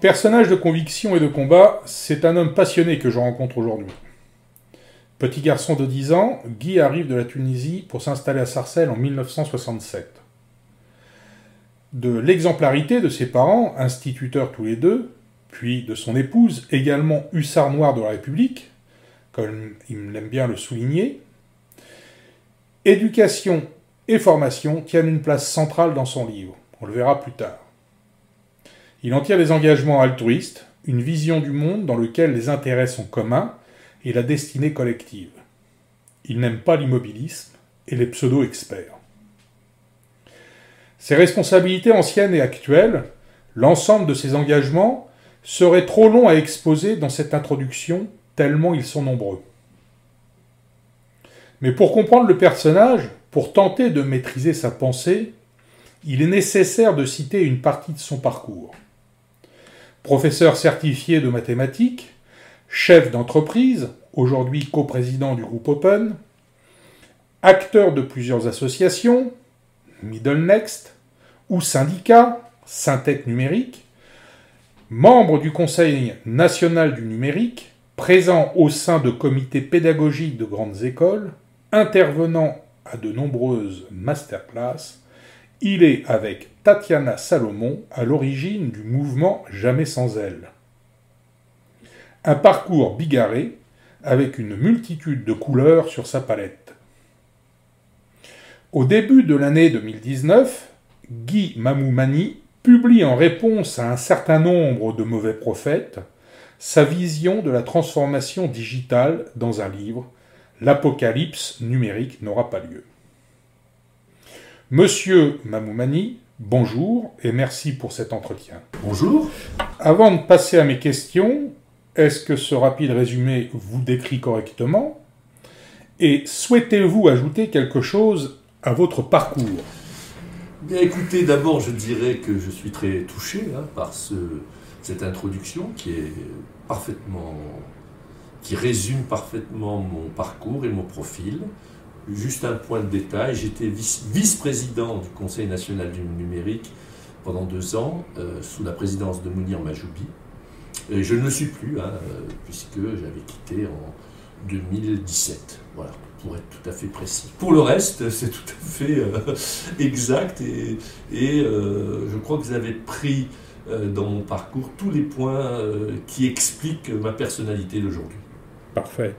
Personnage de conviction et de combat, c'est un homme passionné que je rencontre aujourd'hui. Petit garçon de 10 ans, Guy arrive de la Tunisie pour s'installer à Sarcelles en 1967. De l'exemplarité de ses parents, instituteurs tous les deux, puis de son épouse, également hussard noir de la République, comme il aime bien le souligner, éducation et formation tiennent une place centrale dans son livre. On le verra plus tard. Il en tire des engagements altruistes, une vision du monde dans lequel les intérêts sont communs et la destinée collective. Il n'aime pas l'immobilisme et les pseudo-experts. Ses responsabilités anciennes et actuelles, l'ensemble de ses engagements, seraient trop longs à exposer dans cette introduction, tellement ils sont nombreux. Mais pour comprendre le personnage, pour tenter de maîtriser sa pensée, il est nécessaire de citer une partie de son parcours professeur certifié de mathématiques, chef d'entreprise, aujourd'hui coprésident du groupe Open, acteur de plusieurs associations, Middle Next, ou syndicats, Syntec Numérique, membre du Conseil national du numérique, présent au sein de comités pédagogiques de grandes écoles, intervenant à de nombreuses masterclass, il est avec Tatiana Salomon à l'origine du mouvement Jamais sans elle. Un parcours bigarré avec une multitude de couleurs sur sa palette. Au début de l'année 2019, Guy Mamoumani publie en réponse à un certain nombre de mauvais prophètes sa vision de la transformation digitale dans un livre L'apocalypse numérique n'aura pas lieu. Monsieur Mamoumani, bonjour et merci pour cet entretien. Bonjour. Avant de passer à mes questions, est-ce que ce rapide résumé vous décrit correctement? Et souhaitez-vous ajouter quelque chose à votre parcours? Bien écoutez, d'abord je dirais que je suis très touché hein, par cette introduction qui est parfaitement qui résume parfaitement mon parcours et mon profil. Juste un point de détail, j'étais vice-président du Conseil national du numérique pendant deux ans, euh, sous la présidence de Mounir Majoubi. Je ne le suis plus, hein, euh, puisque j'avais quitté en 2017. Voilà, pour être tout à fait précis. Pour le reste, c'est tout à fait euh, exact et je crois que vous avez pris dans mon parcours tous les points qui expliquent ma personnalité d'aujourd'hui. Parfait.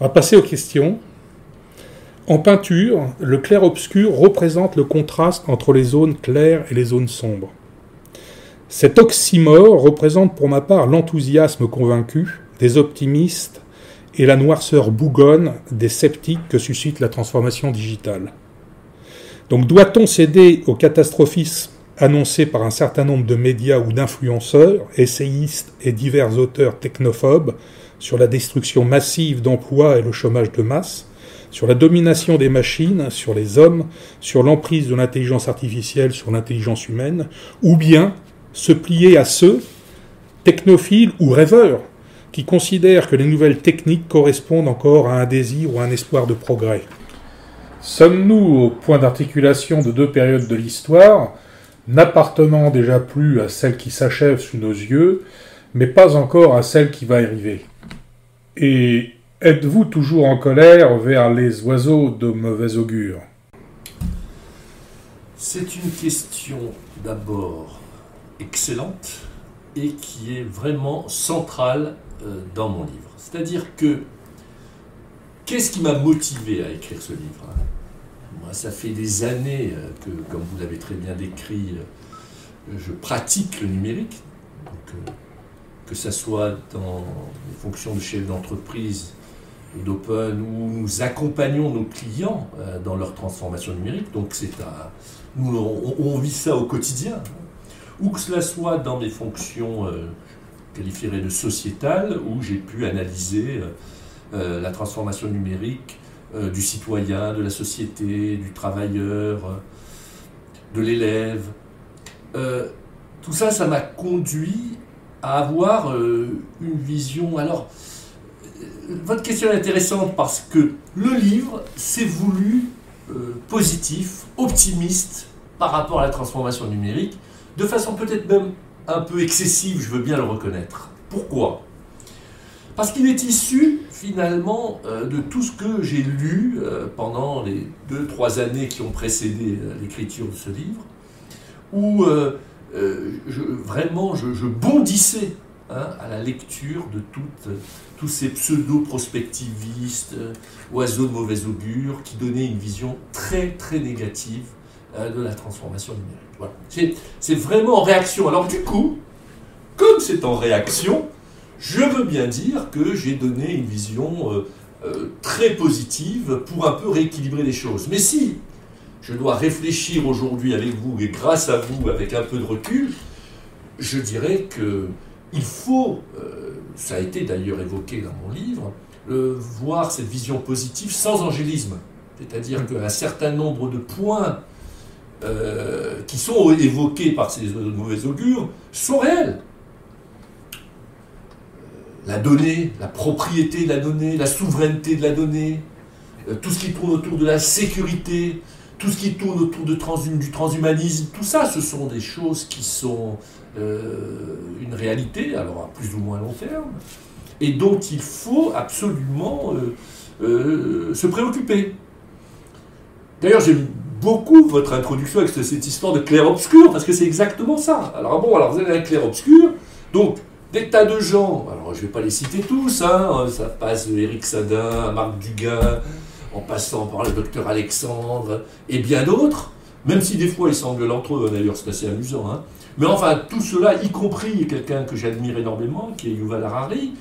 On va passer aux questions. En peinture, le clair-obscur représente le contraste entre les zones claires et les zones sombres. Cet oxymore représente pour ma part l'enthousiasme convaincu des optimistes et la noirceur bougonne des sceptiques que suscite la transformation digitale. Donc doit-on céder au catastrophisme annoncé par un certain nombre de médias ou d'influenceurs, essayistes et divers auteurs technophobes sur la destruction massive d'emplois et le chômage de masse? Sur la domination des machines, sur les hommes, sur l'emprise de l'intelligence artificielle sur l'intelligence humaine, ou bien se plier à ceux, technophiles ou rêveurs, qui considèrent que les nouvelles techniques correspondent encore à un désir ou à un espoir de progrès. Sommes-nous au point d'articulation de deux périodes de l'histoire, n'appartenant déjà plus à celle qui s'achève sous nos yeux, mais pas encore à celle qui va arriver? Et Êtes-vous toujours en colère vers les oiseaux de mauvais augure? C'est une question d'abord excellente et qui est vraiment centrale euh, dans mon livre. C'est-à-dire que qu'est-ce qui m'a motivé à écrire ce livre? Moi, ça fait des années euh, que, comme vous l'avez très bien décrit, euh, je pratique le numérique. que ce soit dans les fonctions de chef d'entreprise d'Open où nous accompagnons nos clients euh, dans leur transformation numérique. Donc c'est nous on, vit ça au quotidien. Ou que cela soit dans mes fonctions euh, qualifiées de sociétales, où j'ai pu analyser euh, la transformation numérique du citoyen, de la société, du travailleur, de l'élève. tout ça, ça m'a conduit à avoir une vision. Alors, votre question est intéressante parce que le livre s'est voulu euh, positif, optimiste par rapport à la transformation numérique, de façon peut-être même un peu excessif, je veux bien le reconnaître. Pourquoi? Parce qu'il est issu finalement euh, de tout ce que j'ai lu euh, pendant les deux, trois années qui ont précédé l'écriture de ce livre, où vraiment je, bondissais hein, à la lecture de tous ces pseudo-prospectivistes, oiseaux de mauvais augure, qui donnaient une vision très très négative de la transformation numérique. C'est vraiment en réaction. Alors du coup, comme c'est en réaction, je veux bien dire que j'ai donné une vision euh, euh, très positive pour un peu rééquilibrer les choses. Mais si je dois réfléchir aujourd'hui avec vous et grâce à vous avec un peu de recul, je dirais que il faut, euh, ça a été d'ailleurs évoqué dans mon livre, voir cette vision positive sans angélisme. C'est-à-dire qu'un certain nombre de points qui sont évoqués par ces mauvais augures sont réels la donnée, la propriété de la donnée, la souveraineté de la donnée, euh, tout ce qui tourne autour de la sécurité, tout ce qui tourne autour du transhumanisme, tout ça, ce sont des choses qui sont euh, une réalité, alors à plus ou moins long terme, et dont il faut absolument euh, se préoccuper. D'ailleurs, j'aime beaucoup votre introduction avec cette histoire de clair-obscur, parce que c'est exactement ça. Alors bon, alors vous avez un clair-obscur, donc des tas de gens, alors je ne vais pas les citer tous, hein, ça passe Eric Sadin à Marc Dugas, en passant par le docteur Alexandre et bien d'autres, même si des fois ils s'engueulent entre eux, d'ailleurs c'est assez amusant. Hein. Mais enfin, tout cela, y compris quelqu'un que j'admire énormément, qui est Yuval Harari,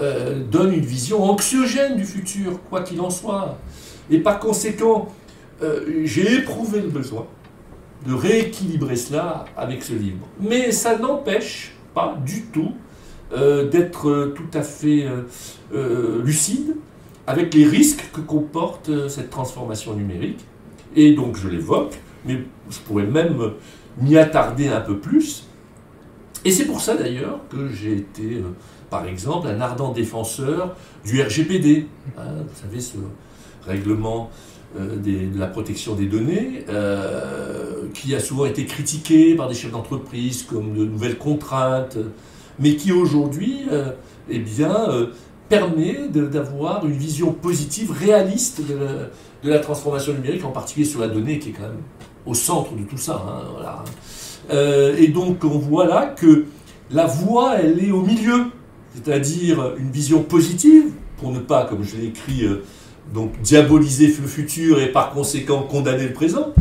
euh, donne une vision anxiogène du futur, quoi qu'il en soit. Et par conséquent, euh, j'ai éprouvé le besoin de rééquilibrer cela avec ce livre. Mais ça n'empêche pas du tout euh, d'être tout à fait lucide avec les risques que comporte cette transformation numérique. Et donc je l'évoque, mais je pourrais même m'y attarder un peu plus. Et c'est pour ça d'ailleurs que j'ai été, par exemple, un ardent défenseur du RGPD. Hein, vous savez, ce règlement de la protection des données, qui a souvent été critiqué par des chefs d'entreprise comme de nouvelles contraintes mais qui aujourd'hui euh, eh bien, euh, permet d'avoir une vision positive, réaliste de la, transformation numérique, en particulier sur la donnée qui est quand même au centre de tout ça. Hein, euh, et donc on voit là que la voie, elle est au milieu, c'est-à-dire une vision positive, pour ne pas, comme je l'ai écrit, donc diaboliser le futur et par conséquent condamner le présent,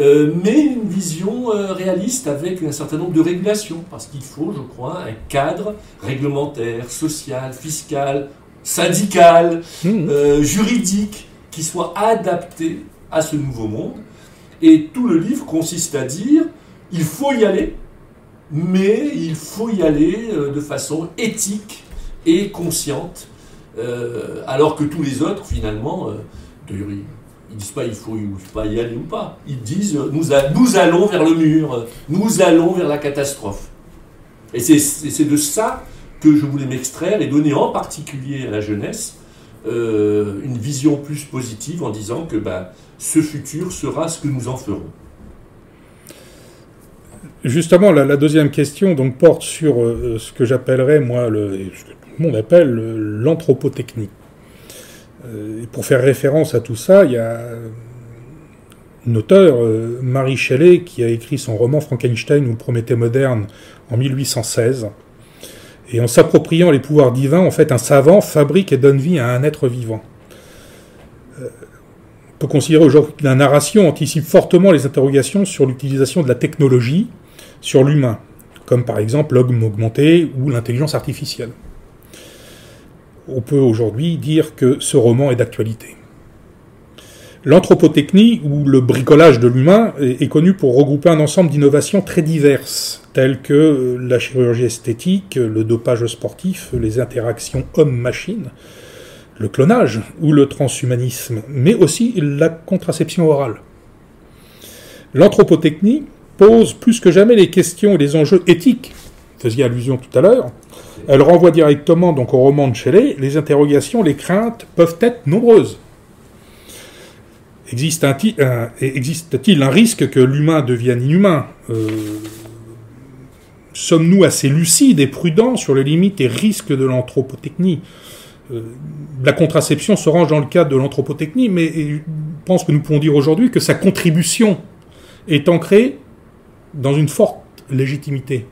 euh, mais une vision euh, réaliste avec un certain nombre de régulations, parce qu'il faut, je crois, un cadre réglementaire, social, fiscal, syndical, mmh. euh, juridique, qui soit adapté à ce nouveau monde. Et tout le livre consiste à dire, il faut y aller, mais il faut y aller de façon éthique et consciente, alors que tous les autres, finalement, de ils disent pas il faut pas y aller ou pas. Ils disent nous, allons vers le mur, nous allons vers la catastrophe. Et c'est de ça que je voulais m'extraire et donner en particulier à la jeunesse euh, une vision plus positive en disant que ben, ce futur sera ce que nous en ferons. Justement, la, deuxième question porte sur euh, ce que j'appellerais, moi, le, ce que tout le monde appelle l'anthropotechnique. Euh, pour faire référence à tout ça, il y a une auteure, euh, Marie Shelley, qui a écrit son roman Frankenstein ou Prométhée moderne en 1816. Et en s'appropriant les pouvoirs divins, en fait, un savant fabrique et donne vie à un être vivant. Euh, on peut considérer aujourd'hui que la narration anticipe fortement les interrogations sur l'utilisation de la technologie sur l'humain, comme par exemple l'homme augmenté ou l'intelligence artificielle on peut aujourd'hui dire que ce roman est d'actualité. L'anthropotechnie, ou le bricolage de l'humain, est connu pour regrouper un ensemble d'innovations très diverses, telles que la chirurgie esthétique, le dopage sportif, les interactions homme-machine, le clonage ou le transhumanisme, mais aussi la contraception orale. L'anthropotechnie pose plus que jamais les questions et les enjeux éthiques, faisiez allusion tout à l'heure, elle renvoie directement donc au roman de Shelley. Les interrogations, les craintes peuvent être nombreuses. Existe-t-il un, risque que l'humain devienne inhumain? Euh, sommes-nous assez lucides et prudents sur les limites et risques de l'anthropotechnie? Euh, La contraception se range dans le cadre de l'anthropotechnie, mais je pense que nous pouvons dire aujourd'hui que sa contribution est ancrée dans une forte légitimité.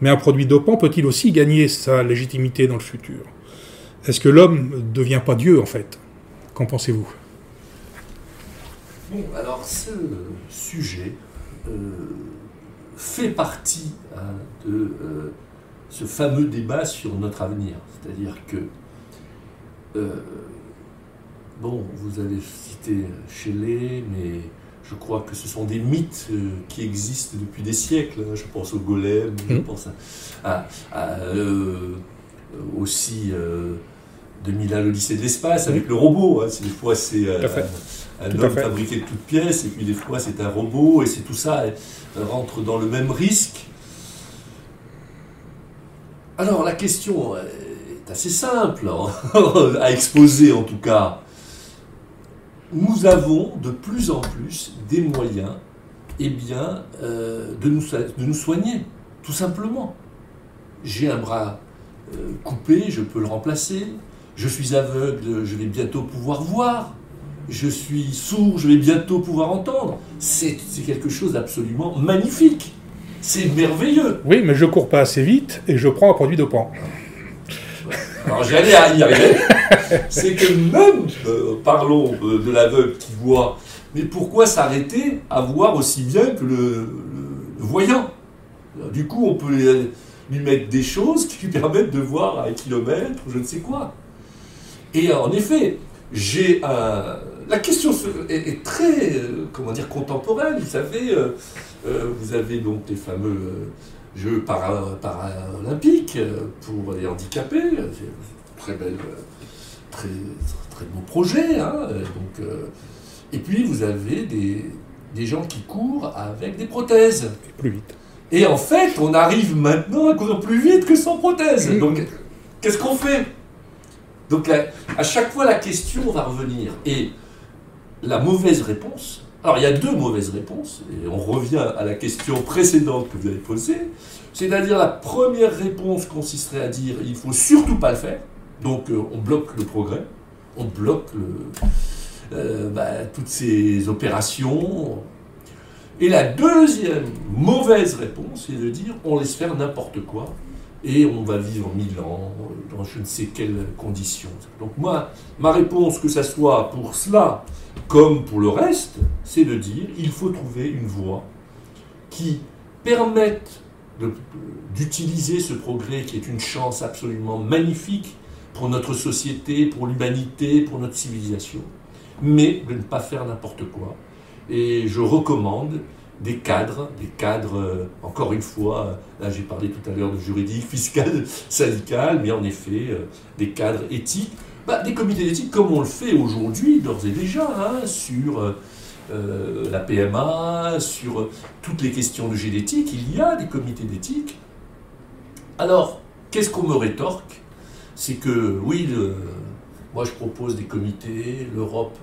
Mais un produit dopant peut-il aussi gagner sa légitimité dans le futur? Est-ce que l'homme ne devient pas Dieu en fait? Qu'en pensez-vous? Bon, alors ce sujet euh, fait partie hein, de euh, ce fameux débat sur notre avenir. C'est-à-dire que, euh, bon, vous avez cité Shelley, mais je crois que ce sont des mythes qui existent depuis des siècles. Hein. Je pense au golem, je mmh. pense à, aussi 2001, le lycée de l'espace, avec mmh. le robot. Hein. Des fois, c'est un homme fabriqué de toutes pièces, et puis des fois c'est un robot, et c'est tout ça rentre dans le même risque. Alors la question est assez simple hein, à exposer en tout cas. Nous avons de plus en plus des moyens eh bien, euh, de, nous, de nous soigner, tout simplement. J'ai un bras euh, coupé, je peux le remplacer. Je suis aveugle, je vais bientôt pouvoir voir je suis sourd, je vais bientôt pouvoir entendre. C'est quelque chose d'absolument magnifique. C'est merveilleux. Oui, mais je cours pas assez vite et je prends un produit dopant. Alors j'allais y arriver. C'est que même, euh, parlons euh, de l'aveugle qui voit, mais pourquoi s'arrêter à voir aussi bien que le, voyant? Du coup, on peut lui mettre des choses qui lui permettent de voir à un kilomètre, je ne sais quoi. Et en effet, j'ai un la question est, très, euh, comment dire, contemporaine. Vous savez, euh, euh, vous avez donc les fameux Jeux paralympiques pour les handicapés. Très belle, très, très beau projet. Hein, donc, et puis vous avez des, des gens qui courent avec des prothèses. plus vite. Et en fait, on arrive maintenant à courir plus vite que sans prothèse. Donc, qu'est-ce qu'on fait? Donc, à chaque fois, la question va revenir. Et la mauvaise réponse. Alors il y a deux mauvaises réponses, et on revient à la question précédente que vous avez posée. C'est-à-dire la première réponse consisterait à dire il ne faut surtout pas le faire, donc euh, on bloque le progrès, on bloque euh, bah, toutes ces opérations. Et la deuxième mauvaise réponse, c'est de dire on laisse faire n'importe quoi, et on va vivre mille ans dans je ne sais quelles conditions. Donc moi, ma réponse, que ce soit pour cela, comme pour le reste, c'est de dire il faut trouver une voie qui permette d'utiliser ce progrès qui est une chance absolument magnifique pour notre société, pour l'humanité, pour notre civilisation, mais de ne pas faire n'importe quoi. Et je recommande des cadres, des cadres, euh, encore une fois, là j'ai parlé tout à l'heure de juridique, fiscal, syndical, mais en effet, euh, des cadres éthiques bah, des comités d'éthique comme on le fait aujourd'hui, d'ores et déjà, hein, sur euh, euh, la PMA, sur euh, toutes les questions de génétique, il y a des comités d'éthique. Alors, qu'est-ce qu'on me rétorque? C'est que, oui, moi je propose des comités, l'Europe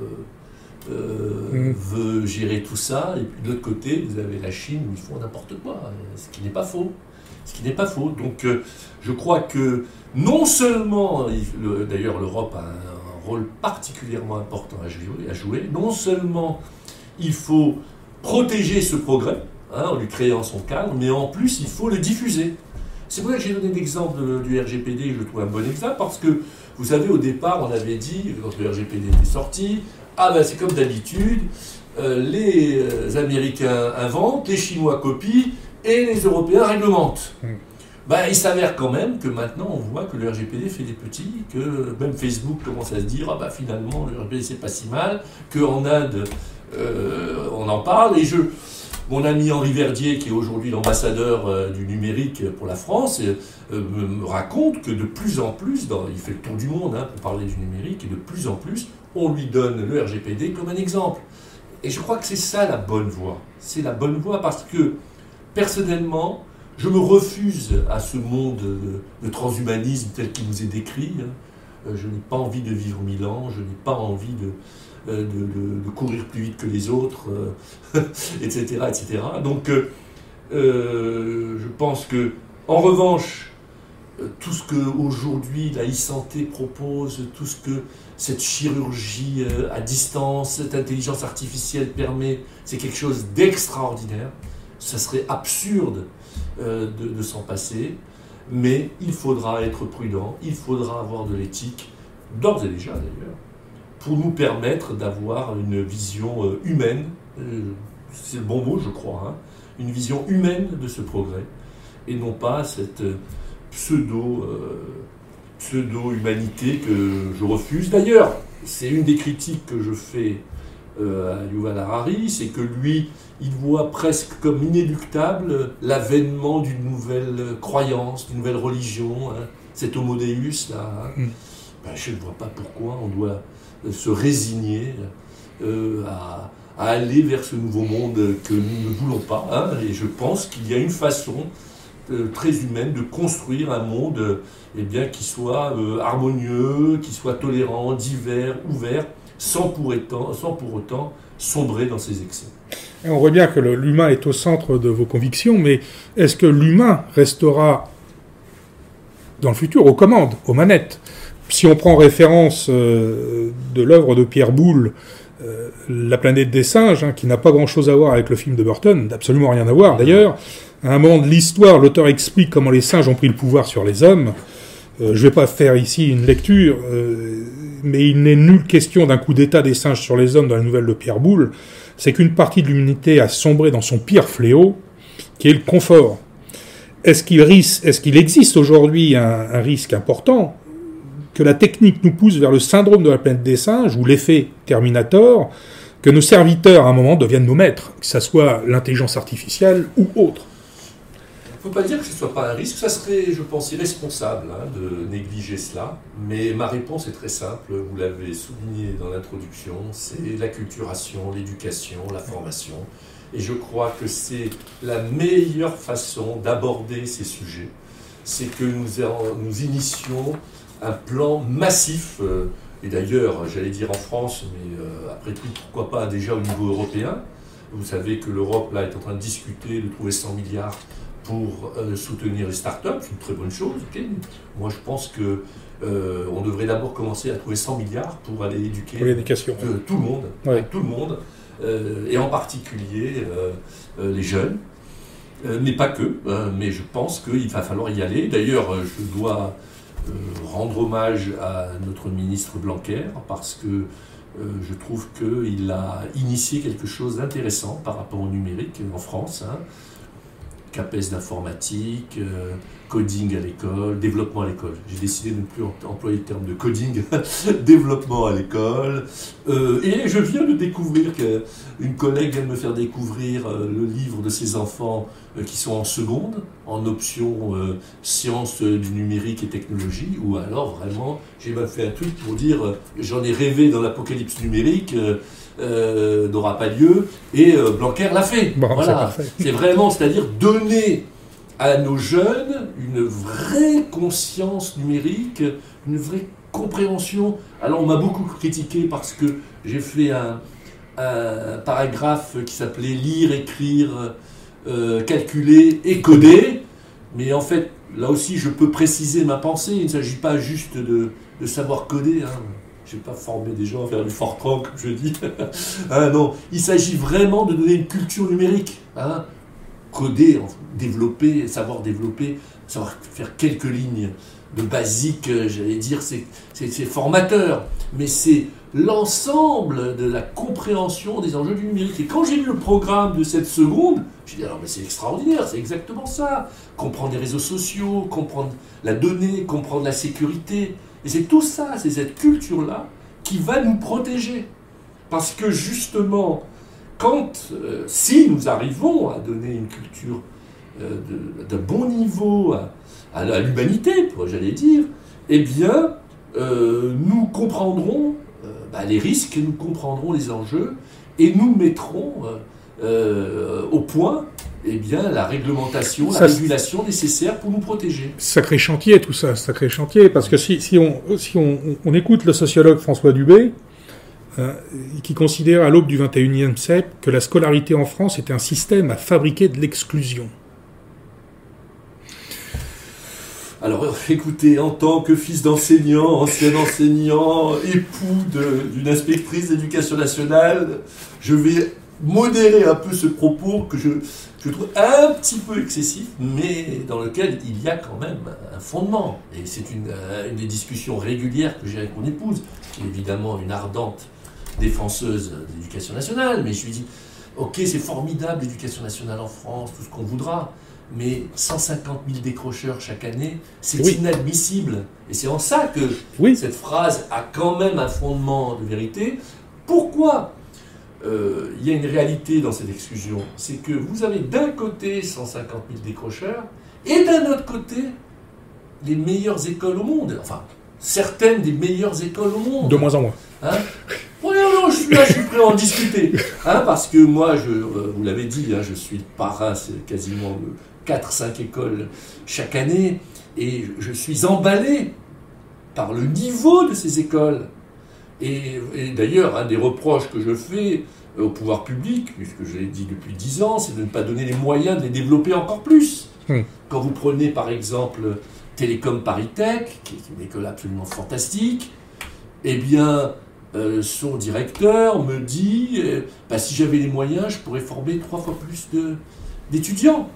mmh. veut gérer tout ça, et puis de l'autre côté, vous avez la Chine où ils font n'importe quoi, ce qui n'est pas faux. Ce qui n'est pas faux. Donc, je crois que non seulement, d'ailleurs l'Europe a un rôle particulièrement important à jouer, non seulement il faut protéger ce progrès hein, en lui créant son cadre, mais en plus il faut le diffuser. C'est pour ça que j'ai donné l'exemple du RGPD, je le trouve un bon exemple, parce que vous savez, au départ, on avait dit, quand le RGPD était sorti, ah ben c'est comme d'habitude, euh, les euh, Américains inventent, les Chinois copient, et les Européens réglementent. Hmm. Bah, il s'avère quand même que maintenant on voit que le RGPD fait des petits, que même Facebook commence à se dire ah bah finalement le RGPD c'est pas si mal, qu'en Inde euh, on en parle et je mon ami Henri Verdier, qui est aujourd'hui l'ambassadeur euh, du numérique pour la France, euh, me, raconte que de plus en plus, il fait le tour du monde hein, pour parler du numérique, et de plus en plus, on lui donne le RGPD comme un exemple. Et je crois que c'est ça la bonne voie. C'est la bonne voie parce que, personnellement, je me refuse à ce monde de, transhumanisme tel qu'il nous est décrit. Hein. Euh, je n'ai pas envie de vivre mille ans, je n'ai pas envie de, euh, courir plus vite que les autres, etc., euh, etc. Donc, je pense que En revanche, tout ce que aujourd'hui la e-santé propose, tout ce que cette chirurgie à distance, cette intelligence artificielle permet, c'est quelque chose d'extraordinaire. Ça serait absurde de, s'en passer, mais il faudra être prudent, il faudra avoir de l'éthique, d'ores et déjà d'ailleurs, pour nous permettre d'avoir une vision humaine, c'est le bon mot je crois, hein, une vision humaine de ce progrès, et non pas cette pseudo, euh, pseudo-humanité que je refuse. D'ailleurs, c'est une des critiques que je fais euh, à Yuval Harari, c'est que lui, il voit presque comme inéluctable l'avènement d'une nouvelle croyance, d'une nouvelle religion, hein, cet homo deus là. Hein. Mm. Ben, je ne vois pas pourquoi on doit se résigner euh, à, aller vers ce nouveau monde que nous ne voulons pas. Hein. et je pense qu'il y a une façon euh, très humaine de construire un monde euh, eh bien, qui soit euh, harmonieux, qui soit tolérant, divers, ouvert, sans pour, autant, sombrer dans ses excès. on voit bien que l'humain est au centre de vos convictions, mais est-ce que l'humain restera dans le futur aux commandes, aux manettes? Si on prend référence de l'œuvre de Pierre Boulle, La planète des singes, hein, qui n'a pas grand-chose à voir avec le film de Burton, absolument rien à voir d'ailleurs, à un moment de l'histoire, l'auteur explique comment les singes ont pris le pouvoir sur les hommes. Euh, je ne vais pas faire ici une lecture, euh, mais il n'est nulle question d'un coup d'état des singes sur les hommes dans la nouvelle de Pierre Boulle. C'est qu'une partie de l'humanité a sombré dans son pire fléau, qui est le confort. Est-ce qu'il, existe aujourd'hui un, un, risque important que la technique nous pousse vers le syndrome de la planète des singes ou l'effet Terminator, que nos serviteurs à un moment deviennent nos maîtres, que ce soit l'intelligence artificielle ou autre? Ne peut pas dire que ce ne soit pas un risque, ça serait, je pense, irresponsable hein, de négliger cela. Mais ma réponse est très simple, vous l'avez souligné dans l'introduction, c'est l'acculturation, l'éducation, la formation. Et je crois que c'est la meilleure façon d'aborder ces sujets. C'est que nous, initions un plan massif, euh, et d'ailleurs, j'allais dire en France, mais euh, après tout, pourquoi pas déjà au niveau européen. Vous savez que l'Europe, là, est en train de discuter de trouver 100 milliards pour euh, soutenir les startups, c'est une très bonne chose. Moi, je pense que euh, on devrait d'abord commencer à trouver 100 milliards pour aller éduquer tout le monde, tout le monde, euh, et en particulier les jeunes, mais pas que. Hein, mais je pense qu'il va falloir y aller. D'ailleurs, je dois rendre hommage à notre ministre Blanquer parce que je trouve qu'il a initié quelque chose d'intéressant par rapport au numérique en France. Hein. CAPES d'informatique, euh, coding à l'école, développement à l'école. J'ai décidé de ne plus employer le terme de coding, développement à l'école. Euh, et je viens de découvrir qu'une collègue vient de me faire découvrir euh, le livre de ses enfants qui sont en seconde, en option sciences du numérique et technologie, ou alors vraiment, j'ai même fait un truc pour dire, j'en ai rêvé dans l'apocalypse numérique euh, n'aura pas lieu, et euh, Blanquer l'a fait. voilà. C'est vraiment, c'est-à-dire donner à nos jeunes une vraie conscience numérique, une vraie compréhension. Alors on m'a beaucoup critiqué parce que j'ai fait un, paragraphe qui s'appelait lire, écrire, euh, calculer et coder. Mais en fait, là aussi, je peux préciser ma pensée. Il ne s'agit pas juste de, savoir coder. Hein je vais pas former des gens à faire du Fortran, comme je dis. ah non, il s'agit vraiment de donner une culture numérique. Hein. Coder, développer, savoir développer, savoir faire quelques lignes de basique, euh, j'allais dire, c'est formateur. Mais c'est l'ensemble de la compréhension des enjeux du numérique. Et quand j'ai lu le programme de cette seconde, j'ai dit, alors mais c'est extraordinaire, c'est exactement ça. Comprendre les réseaux sociaux, comprendre la donnée, comprendre la sécurité, et c'est tout ça, c'est cette culture-là qui va nous protéger. Parce que justement, quand, euh, si nous arrivons à donner une culture euh, de, bon niveau à, l'humanité, j'allais dire, eh bien, euh, nous comprendrons bah, les risques, nous comprendrons les enjeux, et nous mettrons au point eh bien, la réglementation, la régulation nécessaire pour nous protéger. Sacré chantier, tout ça, sacré chantier, parce que si, si, on, si on, on, écoute le sociologue François Dubé, euh, qui considère à l'aube du XXIe siècle que la scolarité en France est un système à fabriquer de l'exclusion. Alors écoutez, en tant que fils d'enseignant, ancien enseignant, époux d'une inspectrice d'éducation nationale, je vais modérer un peu ce propos que je, je trouve un petit peu excessif, mais dans lequel il y a quand même un fondement. Et c'est une, euh, une, des discussions régulières que j'ai avec mon épouse, qui est évidemment une ardente défenseuse de l'éducation nationale, mais je lui dis, ok, c'est formidable l'éducation nationale en France, tout ce qu'on voudra, mais 150 000 décrocheurs chaque année, c'est inadmissible. Et c'est en ça que oui. cette phrase a quand même un fondement de vérité. Pourquoi euh, il y a une réalité dans cette exclusion C'est que vous avez d'un côté 150 000 décrocheurs et d'un autre côté les meilleures écoles au monde. Enfin, certaines des meilleures écoles au monde. De moins en moins. Hein? Oui, non, je suis là, je suis prêt à en discuter. Hein, parce que moi, je, euh, vous l'avez dit, hein, je suis parrain, c'est quasiment 4-5 écoles chaque année, et je suis emballé par le niveau de ces écoles. Et, d'ailleurs, un des reproches que je fais au pouvoir public, puisque je l'ai dit depuis 10 ans, c'est de ne pas donner les moyens de les développer encore plus. Hmm. Quand vous prenez par exemple Télécom Paritech, qui est une école absolument fantastique, eh bien, euh, son directeur me dit euh, bah, si j'avais les moyens, je pourrais former trois fois plus d'étudiants.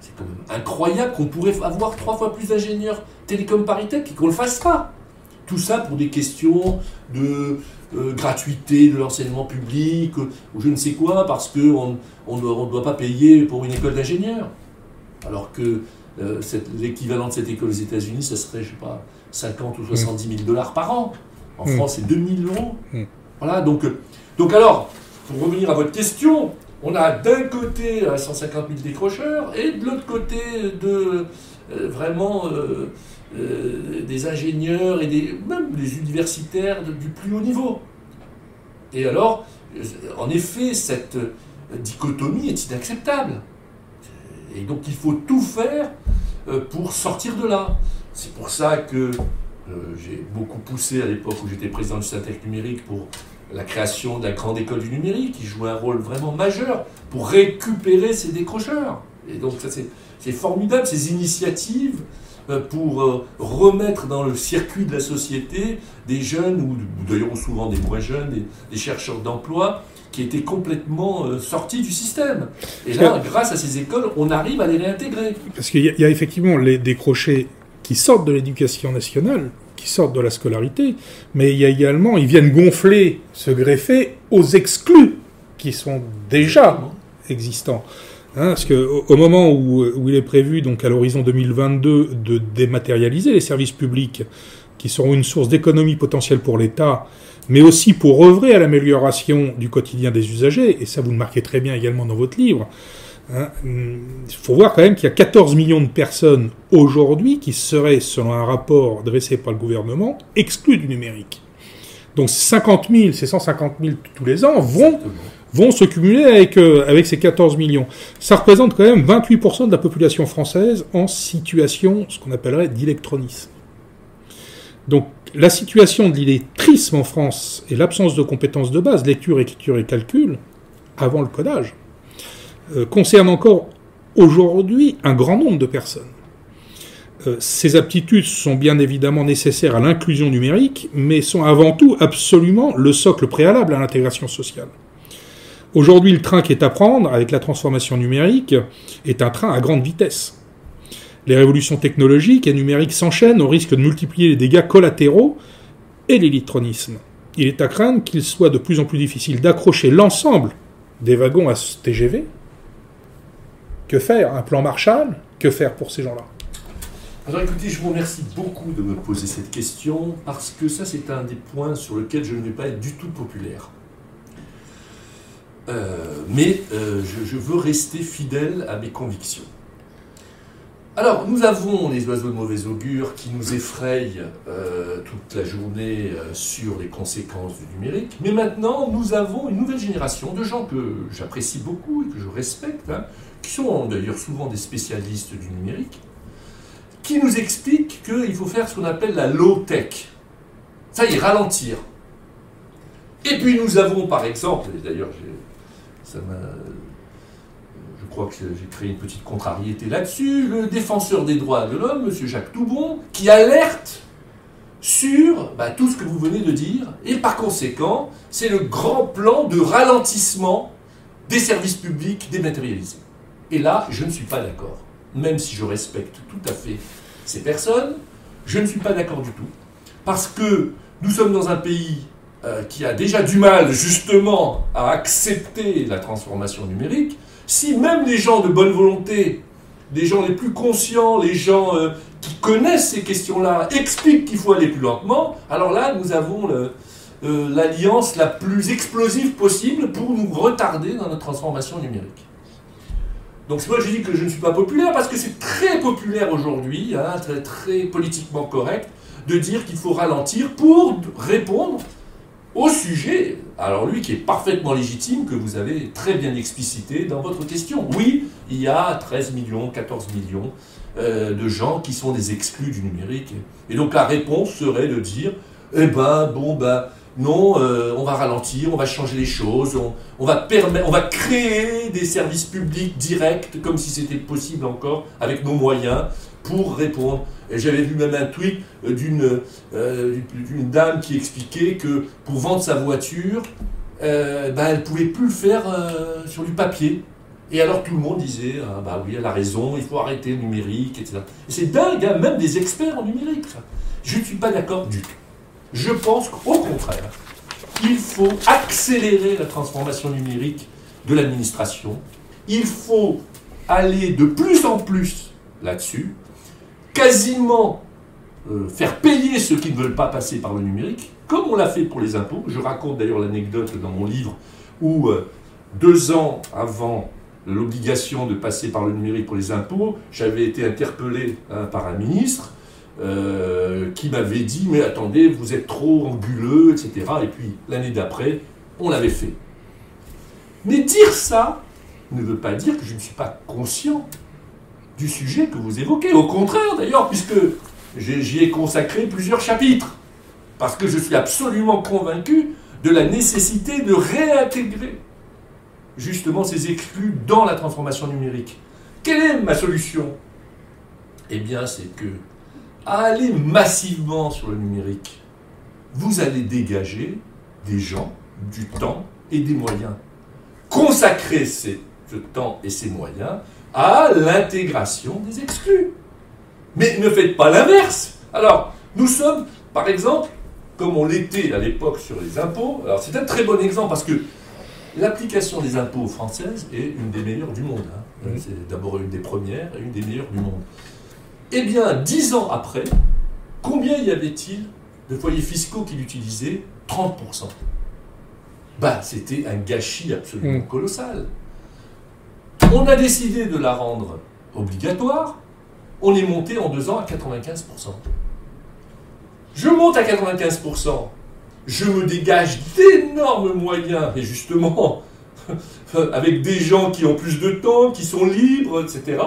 C'est quand même incroyable qu'on pourrait avoir trois fois plus d'ingénieurs télécom Paritech et qu'on ne le fasse pas. Tout ça pour des questions de euh, gratuité de l'enseignement public ou je ne sais quoi, parce qu'on ne doit pas payer pour une école d'ingénieurs. Alors que l'équivalent de cette école aux États-Unis, ça serait, je sais pas, 50 ou 70 000 dollars par an. En hmm. France, c'est 2000 euros. Hmm. Voilà, donc, euh, donc alors, pour revenir à votre question, on a d'un côté 150 000 décrocheurs et de l'autre côté de, euh, vraiment euh, des ingénieurs et même des universitaires du plus haut niveau. Et alors, en effet, cette dichotomie est inacceptable. Et donc il faut tout faire pour sortir de là. C'est pour ça que euh, j'ai beaucoup poussé à l'époque où j'étais président du Syntec numérique pour la création de la grande école du numérique, qui jouait un rôle vraiment majeur pour récupérer ces décrocheurs. Et donc ça c'est formidable, ces initiatives euh, pour euh, remettre dans le circuit de la société des jeunes, ou d'ailleurs souvent des moins jeunes, des, chercheurs d'emploi, qui étaient complètement sortis du système. Et là, grâce à ces écoles, on arrive à les réintégrer. Parce qu'il y, a effectivement les décrochés qui sortent de l'éducation nationale, qui sortent de la scolarité, mais il y a également, ils viennent gonfler, se greffer aux exclus qui sont déjà existants. Hein, parce qu'au au moment où, il est prévu, donc à l'horizon 2022, de dématérialiser les services publics, qui seront une source d'économie potentielle pour l'État, mais aussi pour œuvrer à l'amélioration du quotidien des usagers, et ça vous le marquez très bien également dans votre livre, Hein, il faut voir quand même qu'il y a 14 millions de personnes aujourd'hui qui seraient, selon un rapport dressé par le gouvernement, exclues du numérique. Donc 50 000, ces 150 000 tous les ans vont, vont se cumuler avec, euh, avec ces 14 millions. Ça représente quand même 28% de la population française en situation, ce qu'on appellerait d'électronisme. Donc la situation de l'illettrisme en France et l'absence de compétences de base, lecture, écriture et calcul, avant le codage, euh, concerne encore aujourd'hui un grand nombre de personnes. Euh, ces aptitudes sont bien évidemment nécessaires à l'inclusion numérique, mais sont avant tout absolument le socle préalable à l'intégration sociale. Aujourd'hui, le train qui est à prendre avec la transformation numérique est un train à grande vitesse. Les révolutions technologiques et numériques s'enchaînent au risque de multiplier les dégâts collatéraux et l'électronisme. Il est à craindre qu'il soit de plus en plus difficile d'accrocher l'ensemble des wagons à TGV que faire? Un plan Marshall? Que faire pour ces gens-là? Alors écoutez, je vous remercie beaucoup de me poser cette question parce que ça c'est un des points sur lesquels je ne vais pas être du tout populaire. Euh, mais euh, je, veux rester fidèle à mes convictions. Alors nous avons les oiseaux de mauvais augure qui nous effrayent euh, toute la journée sur les conséquences du numérique, mais maintenant nous avons une nouvelle génération de gens que j'apprécie beaucoup et que je respecte. Hein, qui sont d'ailleurs souvent des spécialistes du numérique, qui nous expliquent qu'il faut faire ce qu'on appelle la low-tech. Ça y est, ralentir. Et puis nous avons par exemple, d'ailleurs je crois que j'ai créé une petite contrariété là-dessus, le défenseur des droits de l'homme, M. Jacques Toubon, qui alerte sur bah, tout ce que vous venez de dire, et par conséquent, c'est le grand plan de ralentissement des services publics dématérialisés. Et là, je ne suis pas d'accord. Même si je respecte tout à fait ces personnes, je ne suis pas d'accord du tout. Parce que nous sommes dans un pays euh, qui a déjà du mal justement à accepter la transformation numérique. Si même les gens de bonne volonté, les gens les plus conscients, les gens euh, qui connaissent ces questions-là, expliquent qu'il faut aller plus lentement, alors là, nous avons euh, l'alliance la plus explosive possible pour nous retarder dans notre transformation numérique. Donc c'est moi je dis que je ne suis pas populaire parce que c'est très populaire aujourd'hui, hein, très, très politiquement correct, de dire qu'il faut ralentir pour répondre au sujet, alors lui qui est parfaitement légitime, que vous avez très bien explicité dans votre question. Oui, il y a 13 millions, 14 millions euh, de gens qui sont des exclus du numérique. Et donc la réponse serait de dire, eh ben, bon, ben, non, euh, on va ralentir, on va changer les choses, on, va permettre, on va créer des services publics directs, comme si c'était possible encore, avec nos moyens, pour répondre. Et j'avais vu même un tweet d'une euh, d'une dame qui expliquait que pour vendre sa voiture, euh, ben, elle ne pouvait plus le faire sur du papier. Et alors tout le monde disait, ah, bah oui, elle a raison, il faut arrêter le numérique, etc. Et c'est dingue, hein, même des experts en numérique. Je ne suis pas d'accord du tout. Je pense qu'au contraire, il faut accélérer la transformation numérique de l'administration. Il faut aller de plus en plus là-dessus, quasiment euh, faire payer ceux qui ne veulent pas passer par le numérique, comme on l'a fait pour les impôts. Je raconte d'ailleurs l'anecdote dans mon livre où euh, deux ans avant l'obligation de passer par le numérique pour les impôts, j'avais été interpellé hein, par un ministre euh, qui m'avait dit Mais attendez, vous êtes trop anguleux, etc. Et puis l'année d'après, on l'avait fait. Mais dire ça ne veut pas dire que je ne suis pas conscient du sujet que vous évoquez. Au contraire, d'ailleurs, puisque j'y ai consacré plusieurs chapitres. Parce que je suis absolument convaincu de la nécessité de réintégrer justement ces exclus dans la transformation numérique. Quelle est ma solution? Eh bien, c'est que à aller massivement sur le numérique, vous allez dégager des gens, du temps et des moyens. Consacrer ce temps et ces moyens à l'intégration des exclus. Mais ne faites pas l'inverse. Alors, nous sommes, par exemple, comme on l'était à l'époque sur les impôts, alors c'est un très bon exemple parce que l'application des impôts françaises est une des meilleures du monde. Hein. C'est d'abord une des premières et une des meilleures du monde. Eh bien, dix ans après, combien y avait-il de foyers fiscaux qui l'utilisaient? 30%. Bah, c'était un gâchis absolument mm. colossal. On a décidé de la rendre obligatoire. On est monté en deux ans à 95%. Je monte à 95%. Je me dégage d'énormes moyens, et justement, avec des gens qui ont plus de temps, qui sont libres, etc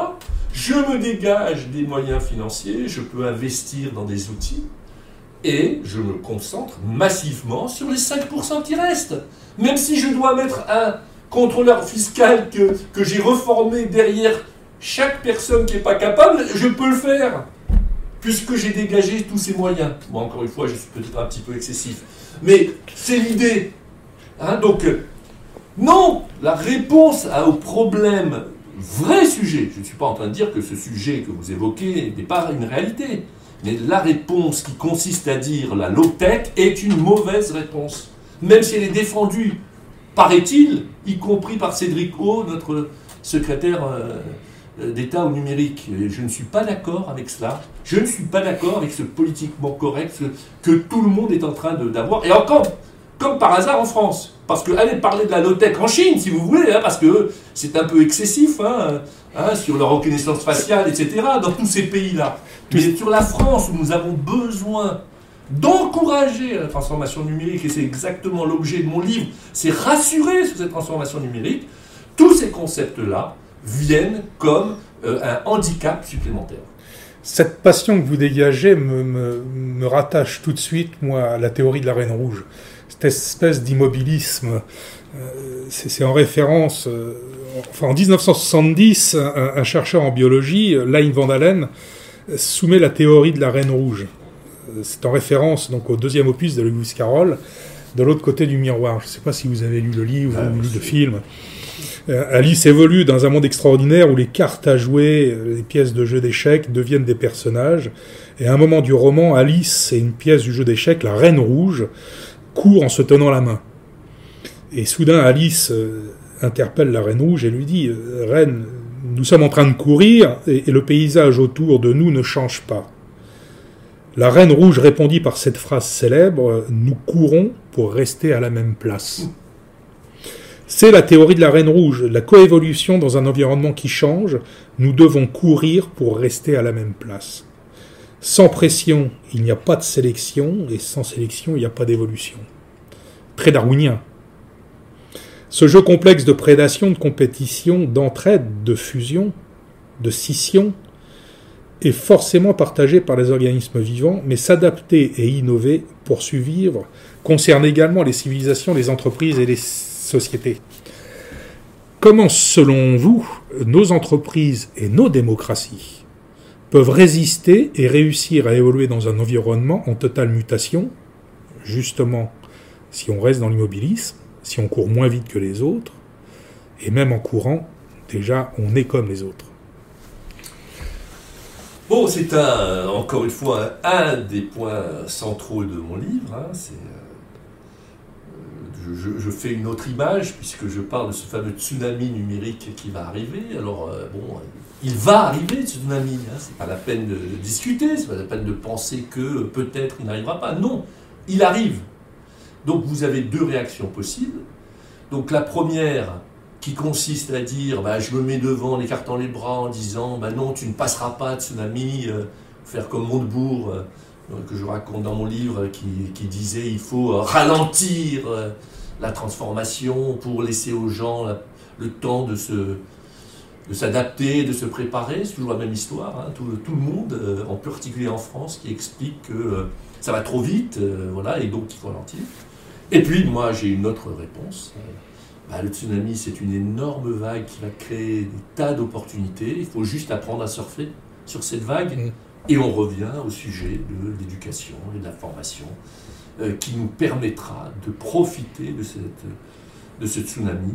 je me dégage des moyens financiers, je peux investir dans des outils, et je me concentre massivement sur les 5% qui restent. Même si je dois mettre un contrôleur fiscal que, que j'ai reformé derrière chaque personne qui n'est pas capable, je peux le faire, puisque j'ai dégagé tous ces moyens. Bon, encore une fois, je suis peut-être un petit peu excessif, mais c'est l'idée. Hein, donc, non, la réponse au problème vrai sujet. Je ne suis pas en train de dire que ce sujet que vous évoquez n'est pas une réalité. Mais la réponse qui consiste à dire la low-tech est une mauvaise réponse. Même si elle est défendue, paraît-il, y compris par Cédric O, notre secrétaire euh, d'État au numérique. je ne suis pas d'accord avec cela. Je ne suis pas d'accord avec ce politiquement correct que tout le monde est en train d'avoir. Et encore, comme par hasard en France. Parce que allez parler de la low-tech en Chine, si vous voulez, hein, parce que c'est un peu excessif hein, hein, sur leur reconnaissance faciale, etc., dans tous ces pays-là. Mais sur la France, où nous avons besoin d'encourager la transformation numérique, et c'est exactement l'objet de mon livre, c'est rassurer sur cette transformation numérique, tous ces concepts-là viennent comme euh, un handicap supplémentaire. Cette passion que vous dégagez me, rattache tout de suite, moi, à la théorie de la Reine Rouge. Cette espèce d'immobilisme, euh, c'est en référence... Euh, en 1970, un, chercheur en biologie, Lein Van Allen, soumet la théorie de la Reine Rouge. C'est en référence donc au deuxième opus de Lewis Carroll, de l'autre côté du miroir. Je ne sais pas si vous avez lu le livre ah, ou lu le film. Euh, Alice évolue dans un monde extraordinaire où les cartes à jouer, euh, les pièces de jeu d'échecs deviennent des personnages. Et à un moment du roman, Alice et une pièce du jeu d'échecs, la Reine Rouge, courent en se tenant la main. Et soudain, Alice euh, interpelle la Reine Rouge et lui dit Reine, nous sommes en train de courir et, et le paysage autour de nous ne change pas. La Reine Rouge répondit par cette phrase célèbre Nous courons pour rester à la même place. C'est la théorie de la Reine Rouge, la coévolution dans un environnement qui change. Nous devons courir pour rester à la même place. Sans pression, il n'y a pas de sélection, et sans sélection, il n'y a pas d'évolution. Très darwinien. Ce jeu complexe de prédation, de compétition, d'entraide, de fusion, de scission, est forcément partagé par les organismes vivants, mais s'adapter et innover pour survivre concerne également les civilisations, les entreprises et les société. Comment, selon vous, nos entreprises et nos démocraties peuvent résister et réussir à évoluer dans un environnement en totale mutation, justement si on reste dans l'immobilisme, si on court moins vite que les autres, et même en courant, déjà, on est comme les autres. Bon, c'est encore une fois un, des points centraux de mon livre. Hein, c'est je, fais une autre image, puisque je parle de ce fameux tsunami numérique qui va arriver. Alors, euh, bon, il va arriver, ce tsunami. Hein, c'est pas la peine de discuter, c'est pas la peine de penser que peut-être il n'arrivera pas. Non, il arrive. Donc, vous avez deux réactions possibles. Donc, la première, qui consiste à dire bah, je me mets devant en écartant les bras en disant bah, non, tu ne passeras pas, tsunami, euh, faire comme Montebourg. Euh, que je raconte dans mon livre, qui, disait il faut ralentir la transformation, pour laisser aux gens le temps de se s'adapter, de se préparer. C'est toujours la même histoire. Hein. Tout, tout, le monde, euh, en particulier en France, qui explique que euh, ça va trop vite, euh, voilà, et donc il faut ralentir. Et puis, moi, j'ai une autre réponse. Bah, le tsunami, c'est une énorme vague qui va créer des tas d'opportunités. Il faut juste apprendre à surfer sur cette vague. Mmh. Et on revient au sujet de l'éducation et de la formation. Euh, qui nous permettra de profiter de, cette, de ce tsunami.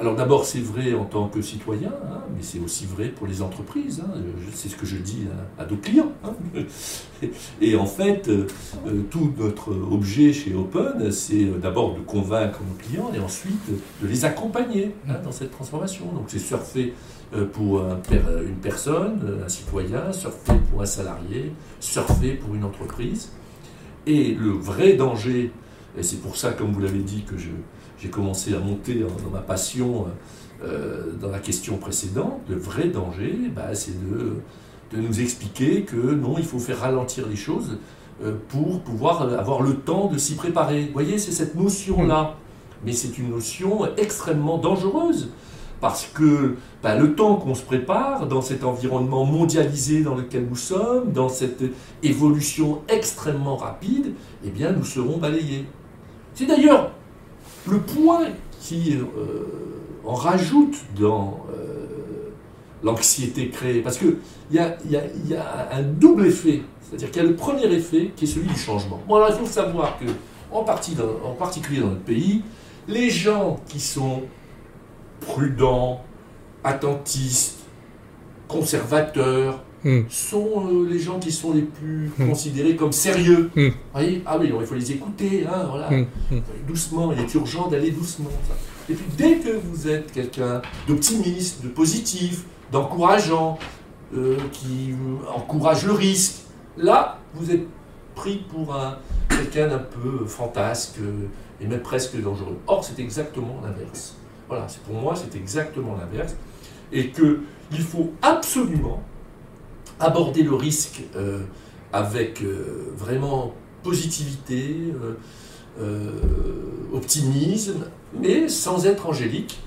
Alors d'abord, c'est vrai en tant que citoyen, hein, mais c'est aussi vrai pour les entreprises. Hein. c'est ce que je dis à, nos clients. Hein. Et en fait, euh, euh, tout notre objet chez Open, c'est d'abord de convaincre nos clients et ensuite de les accompagner dans cette transformation. Donc c'est surfer pour une personne, un citoyen, surfer pour un salarié, surfer pour une entreprise. Et le vrai danger, et c'est pour ça, comme vous l'avez dit, que j'ai commencé à monter dans ma passion euh, dans la question précédente, le vrai danger, bah, c'est de, de, nous expliquer que non, il faut faire ralentir les choses euh, pour pouvoir avoir le temps de s'y préparer. Vous voyez, c'est cette notion-là. Mais c'est une notion extrêmement dangereuse parce que bah, le temps qu'on se prépare dans cet environnement mondialisé dans lequel nous sommes, dans cette évolution extrêmement rapide, eh bien, nous serons balayés. C'est d'ailleurs le point qui euh, en rajoute dans euh, l'anxiété créée, parce qu'il y a, un double effet, c'est-à-dire qu'il y a le premier effet qui est celui du changement. Bon, alors il faut savoir que, en, partie en particulier dans notre pays, les gens qui sont prudents, attentistes, conservateurs, hmm. sont euh, les gens qui sont les plus hmm. considérés comme sérieux. Hmm. voyez ah oui, il faut les écouter, hein, voilà. doucement, il est urgent d'aller doucement. Et puis dès que vous êtes quelqu'un d'optimiste, de positif, d'encourageant, euh, qui encourage le risque, là, vous êtes pris pour un, quelqu'un d'un peu fantasque euh, et même presque dangereux. Or, c'est exactement l'inverse. Voilà, pour moi, c'est exactement l'inverse. Et qu'il faut absolument aborder le risque euh, avec euh, vraiment positivité, euh, optimisme, mais sans être angélique,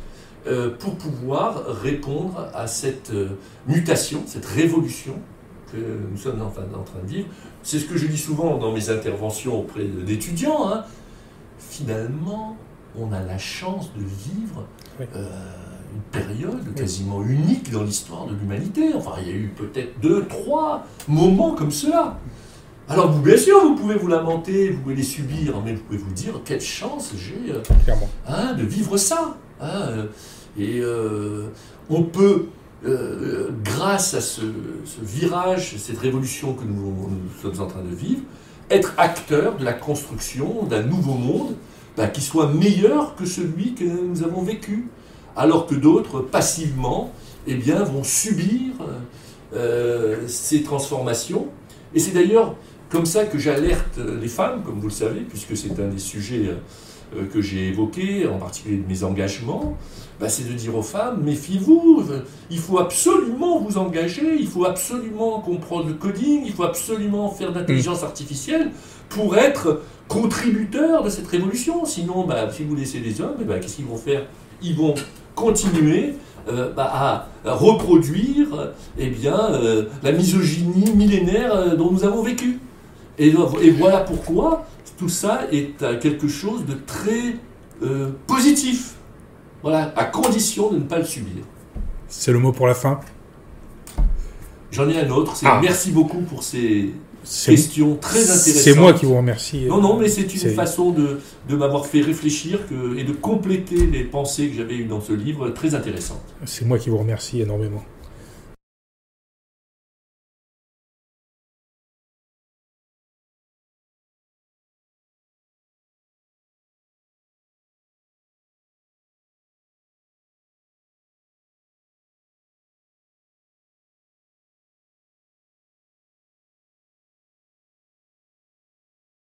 pour pouvoir répondre à cette mutation, cette révolution que nous sommes en, train de vivre. C'est ce que je dis souvent dans mes interventions auprès d'étudiants. Hein. Finalement, on a la chance de vivre une période quasiment unique dans l'histoire de l'humanité. Enfin, il y a eu peut-être deux, trois moments comme cela. Alors, vous, bien sûr, vous pouvez vous lamenter, vous pouvez les subir, mais vous pouvez vous dire quelle chance j'ai euh, hein, de vivre ça. Hein, euh, et on peut euh, grâce à ce, virage, cette révolution que nous, sommes en train de vivre, être acteur de la construction d'un nouveau monde bah, qui soit meilleur que celui que nous avons vécu, alors que d'autres, passivement, eh bien, vont subir euh, ces transformations. Et c'est d'ailleurs comme ça que j'alerte les femmes, comme vous le savez, puisque c'est un des sujets euh, que j'ai évoqués, en particulier de mes engagements. Bah, c'est de dire aux femmes, méfiez-vous, il faut absolument vous engager, il faut absolument comprendre le coding, il faut absolument faire d'intelligence artificielle pour être contributeur de cette révolution. Sinon, bah, si vous laissez les hommes, eh ben, qu'est-ce qu'ils vont faire? Ils vont continuer euh, bah, à reproduire eh bien, euh, la misogynie millénaire euh, dont nous avons vécu. Et, et, voilà pourquoi tout ça est quelque chose de très positif. Voilà, à condition de ne pas le subir. C'est le mot pour la fin? J'en ai un autre. Ah. Merci beaucoup pour ces questions très intéressantes. C'est moi qui vous remercie. Non, non, mais c'est une façon de, de m'avoir fait réfléchir que, et de compléter les pensées que j'avais eues dans ce livre, très intéressante. C'est moi qui vous remercie énormément.